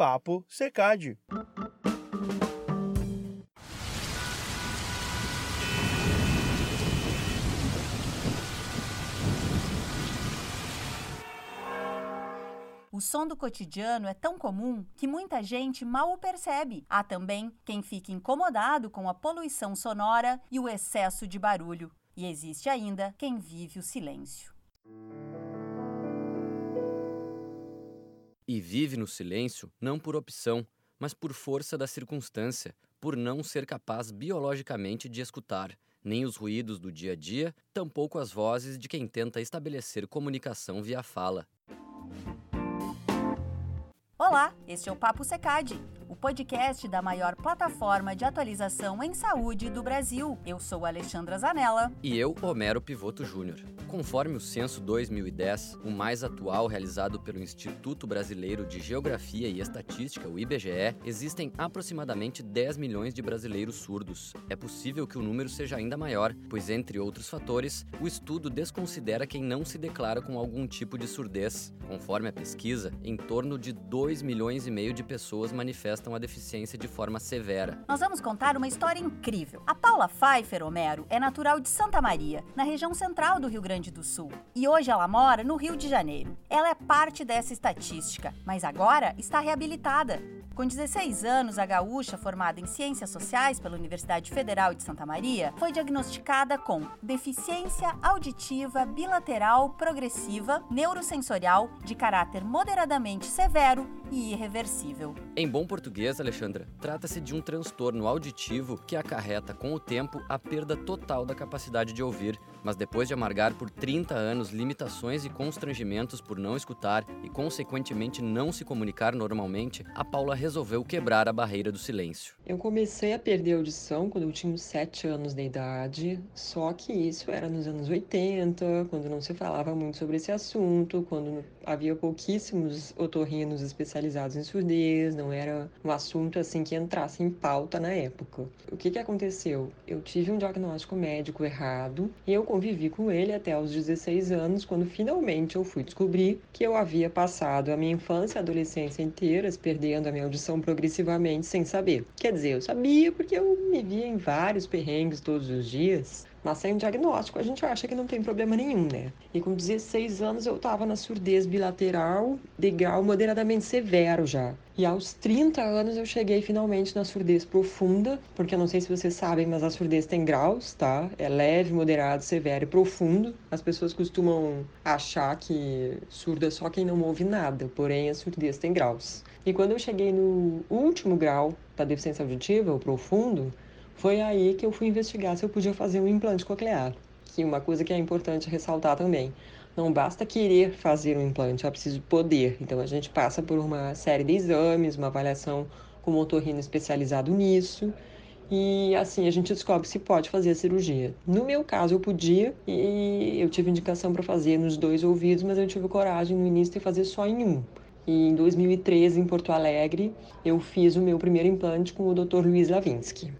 Papo Secade. O som do cotidiano é tão comum que muita gente mal o percebe. Há também quem fica incomodado com a poluição sonora e o excesso de barulho. E existe ainda quem vive o silêncio. E vive no silêncio não por opção, mas por força da circunstância, por não ser capaz biologicamente de escutar nem os ruídos do dia a dia, tampouco as vozes de quem tenta estabelecer comunicação via fala. Olá, este é o Papo Secade, podcast da maior plataforma de atualização em saúde do Brasil. Eu sou Alexandra Zanella. E eu, Homero Pivoto Júnior. Conforme o censo 2010, o mais atual realizado pelo Instituto Brasileiro de Geografia e Estatística, o IBGE, existem aproximadamente 10 milhões de brasileiros surdos. É possível que o número seja ainda maior, pois, entre outros fatores, o estudo desconsidera quem não se declara com algum tipo de surdez. Conforme a pesquisa, em torno de 2 milhões e meio de pessoas manifestam a deficiência de forma severa. Nós vamos contar uma história incrível. A Paula Pfeiffer Homero é natural de Santa Maria, na região central do Rio Grande do Sul. E hoje ela mora no Rio de Janeiro. Ela é parte dessa estatística, mas agora está reabilitada. Com 16 anos, a gaúcha, formada em Ciências Sociais pela Universidade Federal de Santa Maria, foi diagnosticada com deficiência auditiva bilateral progressiva neurosensorial de caráter moderadamente severo e irreversível. Em bom português, Alexandra, trata-se de um transtorno auditivo que acarreta com o tempo a perda total da capacidade de ouvir, mas depois de amargar por 30 anos limitações e constrangimentos por não escutar e consequentemente não se comunicar normalmente, a Paula resolveu quebrar a barreira do silêncio. Eu comecei a perder audição quando eu tinha 7 anos de idade, só que isso era nos anos 80, quando não se falava muito sobre esse assunto, quando havia pouquíssimos otorrinos especializados em surdez, não era um assunto assim que entrasse em pauta na época. O que que aconteceu? Eu tive um diagnóstico médico errado e eu convivi com ele até os 16 anos, quando finalmente eu fui descobrir que eu havia passado a minha infância e adolescência inteiras perdendo a minha audição progressivamente sem saber. Quer dizer, eu sabia porque eu me via em vários perrengues todos os dias, mas sem diagnóstico, a gente acha que não tem problema nenhum, né? E com 16 anos eu tava na surdez bilateral de grau moderadamente severo já. E aos 30 anos eu cheguei finalmente na surdez profunda, porque eu não sei se vocês sabem, mas a surdez tem graus, tá? É leve, moderado, severo e profundo. As pessoas costumam achar que surdo é só quem não ouve nada, porém a surdez tem graus. E quando eu cheguei no último grau da deficiência auditiva, o profundo, foi aí que eu fui investigar se eu podia fazer um implante coclear. Que uma coisa que é importante ressaltar também. Não basta querer fazer um implante, é preciso poder. Então a gente passa por uma série de exames, uma avaliação com um otorrino especializado nisso. E assim a gente descobre se pode fazer a cirurgia. No meu caso, eu podia e eu tive indicação para fazer nos dois ouvidos, mas eu tive coragem no início de fazer só em um. E em 2013, em Porto Alegre, eu fiz o meu primeiro implante com o Dr. Luiz Lavinsky.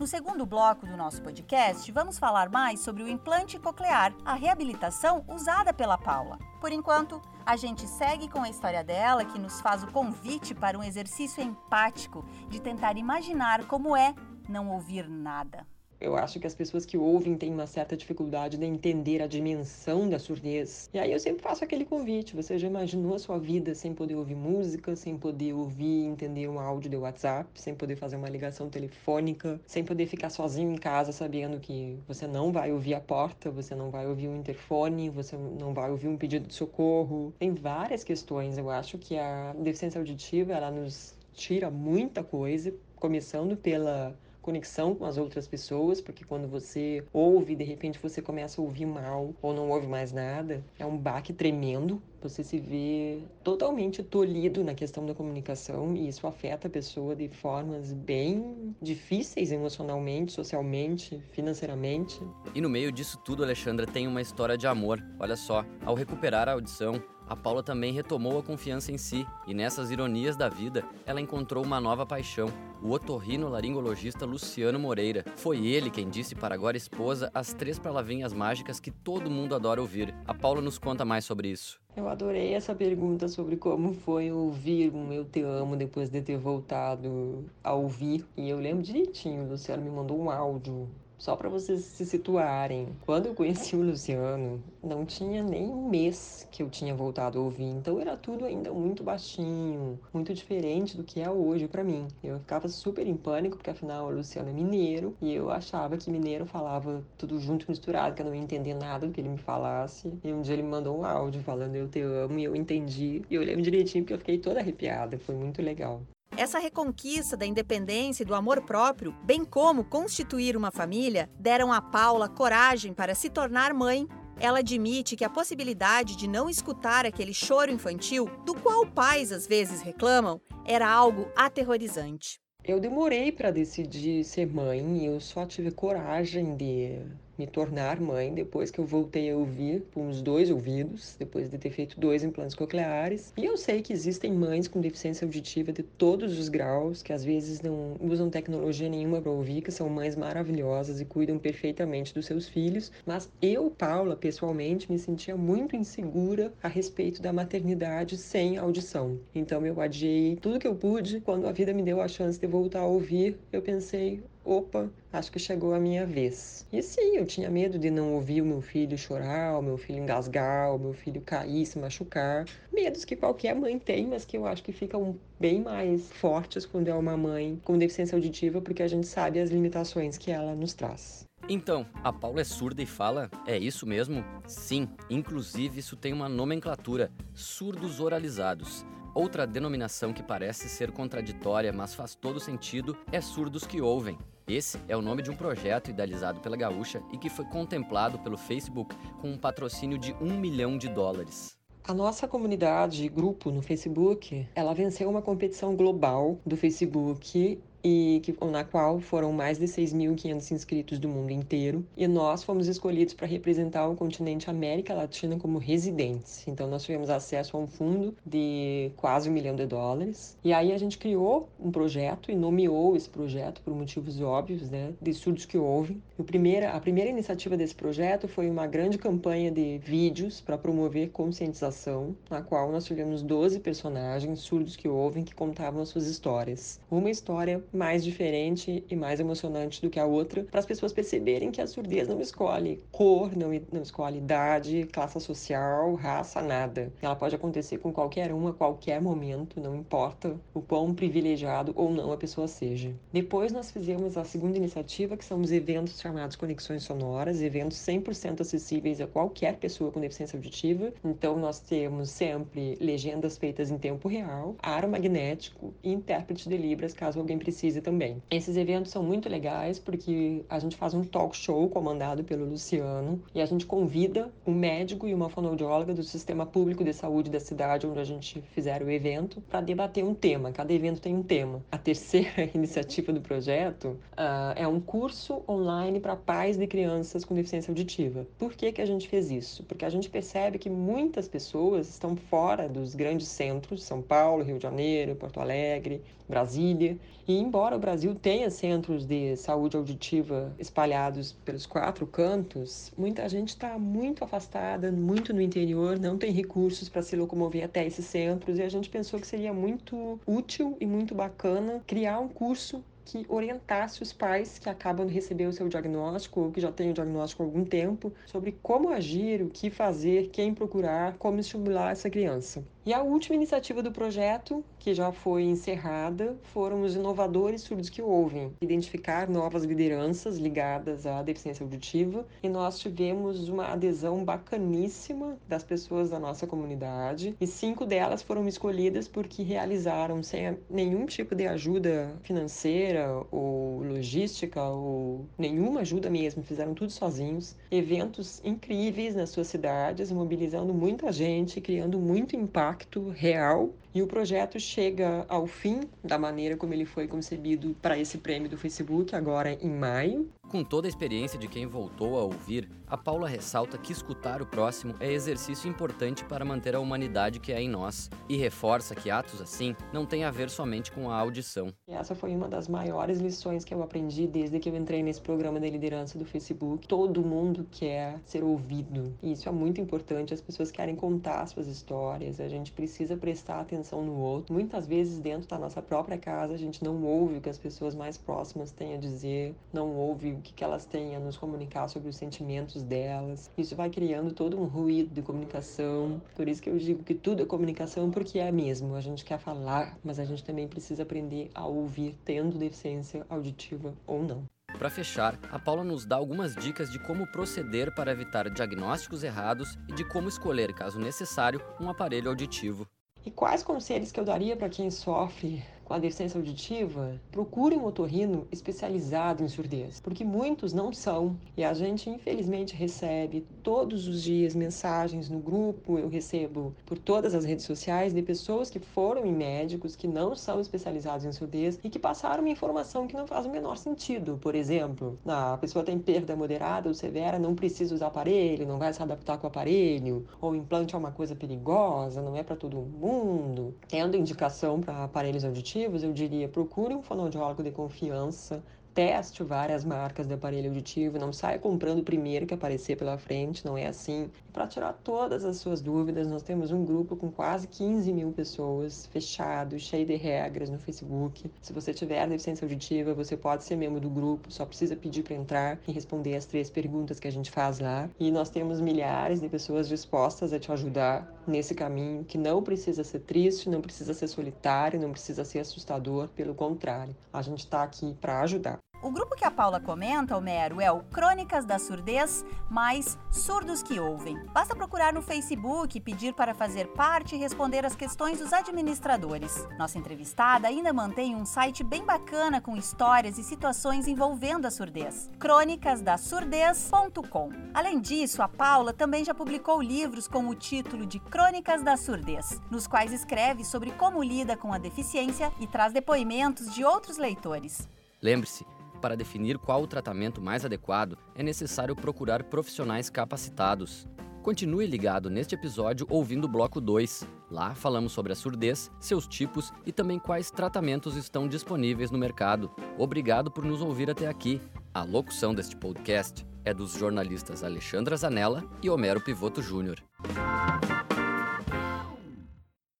No segundo bloco do nosso podcast, vamos falar mais sobre o implante coclear, a reabilitação usada pela Paula. Por enquanto, a gente segue com a história dela, que nos faz o convite para um exercício empático de tentar imaginar como é não ouvir nada. Eu acho que as pessoas que ouvem têm uma certa dificuldade de entender a dimensão da surdez. E aí eu sempre faço aquele convite: você já imaginou a sua vida sem poder ouvir música, sem poder ouvir e entender um áudio de WhatsApp, sem poder fazer uma ligação telefônica, sem poder ficar sozinho em casa sabendo que você não vai ouvir a porta, você não vai ouvir um interfone, você não vai ouvir um pedido de socorro? Tem várias questões. Eu acho que a deficiência auditiva ela nos tira muita coisa, começando pela conexão com as outras pessoas, porque quando você ouve, de repente você começa a ouvir mal ou não ouve mais nada, é um baque tremendo. Você se vê totalmente tolhido na questão da comunicação e isso afeta a pessoa de formas bem difíceis emocionalmente, socialmente, financeiramente. E no meio disso tudo, Alexandra tem uma história de amor. Olha só, ao recuperar a audição, a Paula também retomou a confiança em si e nessas ironias da vida, ela encontrou uma nova paixão, o otorrino-laringologista Luciano Moreira. Foi ele quem disse para agora esposa as três palavrinhas mágicas que todo mundo adora ouvir. A Paula nos conta mais sobre isso. Eu adorei essa pergunta sobre como foi ouvir um Eu Te Amo depois de ter voltado a ouvir. E eu lembro direitinho, o Luciano me mandou um áudio só para vocês se situarem, quando eu conheci o Luciano, não tinha nem um mês que eu tinha voltado a ouvir, então era tudo ainda muito baixinho, muito diferente do que é hoje para mim. Eu ficava super em pânico, porque afinal o Luciano é mineiro e eu achava que mineiro falava tudo junto, misturado, que eu não ia entender nada do que ele me falasse. E um dia ele me mandou um áudio falando eu te amo e eu entendi. E eu lembro direitinho porque eu fiquei toda arrepiada, foi muito legal. Essa reconquista da independência e do amor próprio, bem como constituir uma família, deram a Paula coragem para se tornar mãe. Ela admite que a possibilidade de não escutar aquele choro infantil, do qual pais às vezes reclamam, era algo aterrorizante. Eu demorei para decidir ser mãe, eu só tive coragem de me tornar mãe depois que eu voltei a ouvir com os dois ouvidos, depois de ter feito dois implantes cocleares. E eu sei que existem mães com deficiência auditiva de todos os graus, que às vezes não usam tecnologia nenhuma para ouvir, que são mães maravilhosas e cuidam perfeitamente dos seus filhos, mas eu, Paula, pessoalmente, me sentia muito insegura a respeito da maternidade sem audição. Então eu adiei tudo que eu pude. Quando a vida me deu a chance de voltar a ouvir, eu pensei, opa, acho que chegou a minha vez. E sim, eu tinha medo de não ouvir o meu filho chorar, o meu filho engasgar, o meu filho cair, se machucar. Medos que qualquer mãe tem, mas que eu acho que ficam bem mais fortes quando é uma mãe com deficiência auditiva, porque a gente sabe as limitações que ela nos traz. Então, a Paula é surda e fala? É isso mesmo? Sim, inclusive isso tem uma nomenclatura: surdos oralizados. Outra denominação que parece ser contraditória, mas faz todo sentido, é surdos que ouvem. Esse é o nome de um projeto idealizado pela Gaúcha e que foi contemplado pelo Facebook com um patrocínio de um milhão de dólares. A nossa comunidade, grupo no Facebook, ela venceu uma competição global do Facebook e que, na qual foram mais de 6.500 inscritos do mundo inteiro. E nós fomos escolhidos para representar o continente América Latina como residentes. Então, nós tivemos acesso a um fundo de quase um milhão de dólares. E aí a gente criou um projeto e nomeou esse projeto por motivos óbvios, né, de surdos que ouvem. O primeira, a primeira iniciativa desse projeto foi uma grande campanha de vídeos para promover conscientização, na qual nós tivemos 12 personagens surdos que ouvem que contavam as suas histórias. Uma história mais diferente e mais emocionante do que a outra, para as pessoas perceberem que a surdez não escolhe cor, não, não escolhe idade, classe social, raça, nada. Ela pode acontecer com qualquer um a qualquer momento, não importa o quão privilegiado ou não a pessoa seja. Depois nós fizemos a segunda iniciativa, que são os eventos chamados Conexões Sonoras, eventos 100% acessíveis a qualquer pessoa com deficiência auditiva. Então nós temos sempre legendas feitas em tempo real, aro magnético e intérprete de Libras, caso alguém precise também. Esses eventos são muito legais porque a gente faz um talk show comandado pelo Luciano e a gente convida um médico e uma fonoaudióloga do sistema público de saúde da cidade onde a gente fizer o evento para debater um tema. Cada evento tem um tema. A terceira iniciativa do projeto uh, é um curso online para pais de crianças com deficiência auditiva. Por que, que a gente fez isso? Porque a gente percebe que muitas pessoas estão fora dos grandes centros, São Paulo, Rio de Janeiro, Porto Alegre, Brasília, e embora o Brasil tenha centros de saúde auditiva espalhados pelos quatro cantos, muita gente está muito afastada, muito no interior, não tem recursos para se locomover até esses centros, e a gente pensou que seria muito útil e muito bacana criar um curso que orientasse os pais que acabam de receber o seu diagnóstico ou que já têm o diagnóstico há algum tempo sobre como agir, o que fazer, quem procurar, como estimular essa criança. E a última iniciativa do projeto, que já foi encerrada, foram os inovadores surdos que ouvem, identificar novas lideranças ligadas à deficiência auditiva, e nós tivemos uma adesão bacaníssima das pessoas da nossa comunidade, e cinco delas foram escolhidas porque realizaram sem nenhum tipo de ajuda financeira ou logística ou nenhuma ajuda mesmo, fizeram tudo sozinhos, eventos incríveis nas suas cidades, mobilizando muita gente, criando muito impacto impacto real E o projeto chega ao fim da maneira como ele foi concebido para esse prêmio do Facebook, agora em maio. Com toda a experiência de quem voltou a ouvir, a Paula ressalta que escutar o próximo é exercício importante para manter a humanidade que é em nós e reforça que atos assim não têm a ver somente com a audição. Essa foi uma das maiores lições que eu aprendi desde que eu entrei nesse programa de liderança do Facebook. Todo mundo quer ser ouvido. E isso é muito importante. As pessoas querem contar suas histórias. A gente precisa prestar atenção no outro. Muitas vezes, dentro da nossa própria casa, a gente não ouve o que as pessoas mais próximas têm a dizer, não ouve o que elas têm a nos comunicar sobre os sentimentos delas. Isso vai criando todo um ruído de comunicação. Por isso que eu digo que tudo é comunicação, porque é mesmo. A gente quer falar, mas a gente também precisa aprender a ouvir, tendo deficiência auditiva ou não. Para fechar, a Paula nos dá algumas dicas de como proceder para evitar diagnósticos errados e de como escolher, caso necessário, um aparelho auditivo. E quais conselhos que eu daria para quem sofre com a deficiência auditiva, procure um otorrino especializado em surdez, porque muitos não são. E a gente, infelizmente, recebe todos os dias mensagens no grupo, eu recebo por todas as redes sociais de pessoas que foram em médicos que não são especializados em surdez e que passaram uma informação que não faz o menor sentido. Por exemplo, a pessoa tem perda moderada ou severa, não precisa usar aparelho, não vai se adaptar com o aparelho, ou implante é uma coisa perigosa, não é para todo mundo. Tendo indicação para aparelhos auditivos, eu diria procure um fonoaudiólogo de confiança, teste várias marcas de aparelho auditivo, não saia comprando o primeiro que aparecer pela frente, não é assim. Para tirar todas as suas dúvidas, nós temos um grupo com quase 15 mil pessoas, fechado, cheio de regras no Facebook. Se você tiver deficiência auditiva, você pode ser membro do grupo, só precisa pedir para entrar e responder as três perguntas que a gente faz lá. E nós temos milhares de pessoas dispostas a te ajudar nesse caminho, que não precisa ser triste, não precisa ser solitário, não precisa ser assustador, pelo contrário. A gente está aqui para ajudar. O grupo que a Paula comenta, Homero, é o Crônicas da Surdez mais Surdos que Ouvem. Basta procurar no Facebook pedir para fazer parte e responder as questões dos administradores. Nossa entrevistada ainda mantém um site bem bacana com histórias e situações envolvendo a surdez. crônicasdasurdez.com. Além disso, a Paula também já publicou livros com o título de Crônicas da Surdez, nos quais escreve sobre como lida com a deficiência e traz depoimentos de outros leitores. Lembre-se, para definir qual o tratamento mais adequado, é necessário procurar profissionais capacitados. Continue ligado neste episódio ouvindo o bloco 2. Lá falamos sobre a surdez, seus tipos e também quais tratamentos estão disponíveis no mercado. Obrigado por nos ouvir até aqui. A locução deste podcast é dos jornalistas Alexandra Zanella e Homero Pivoto Júnior.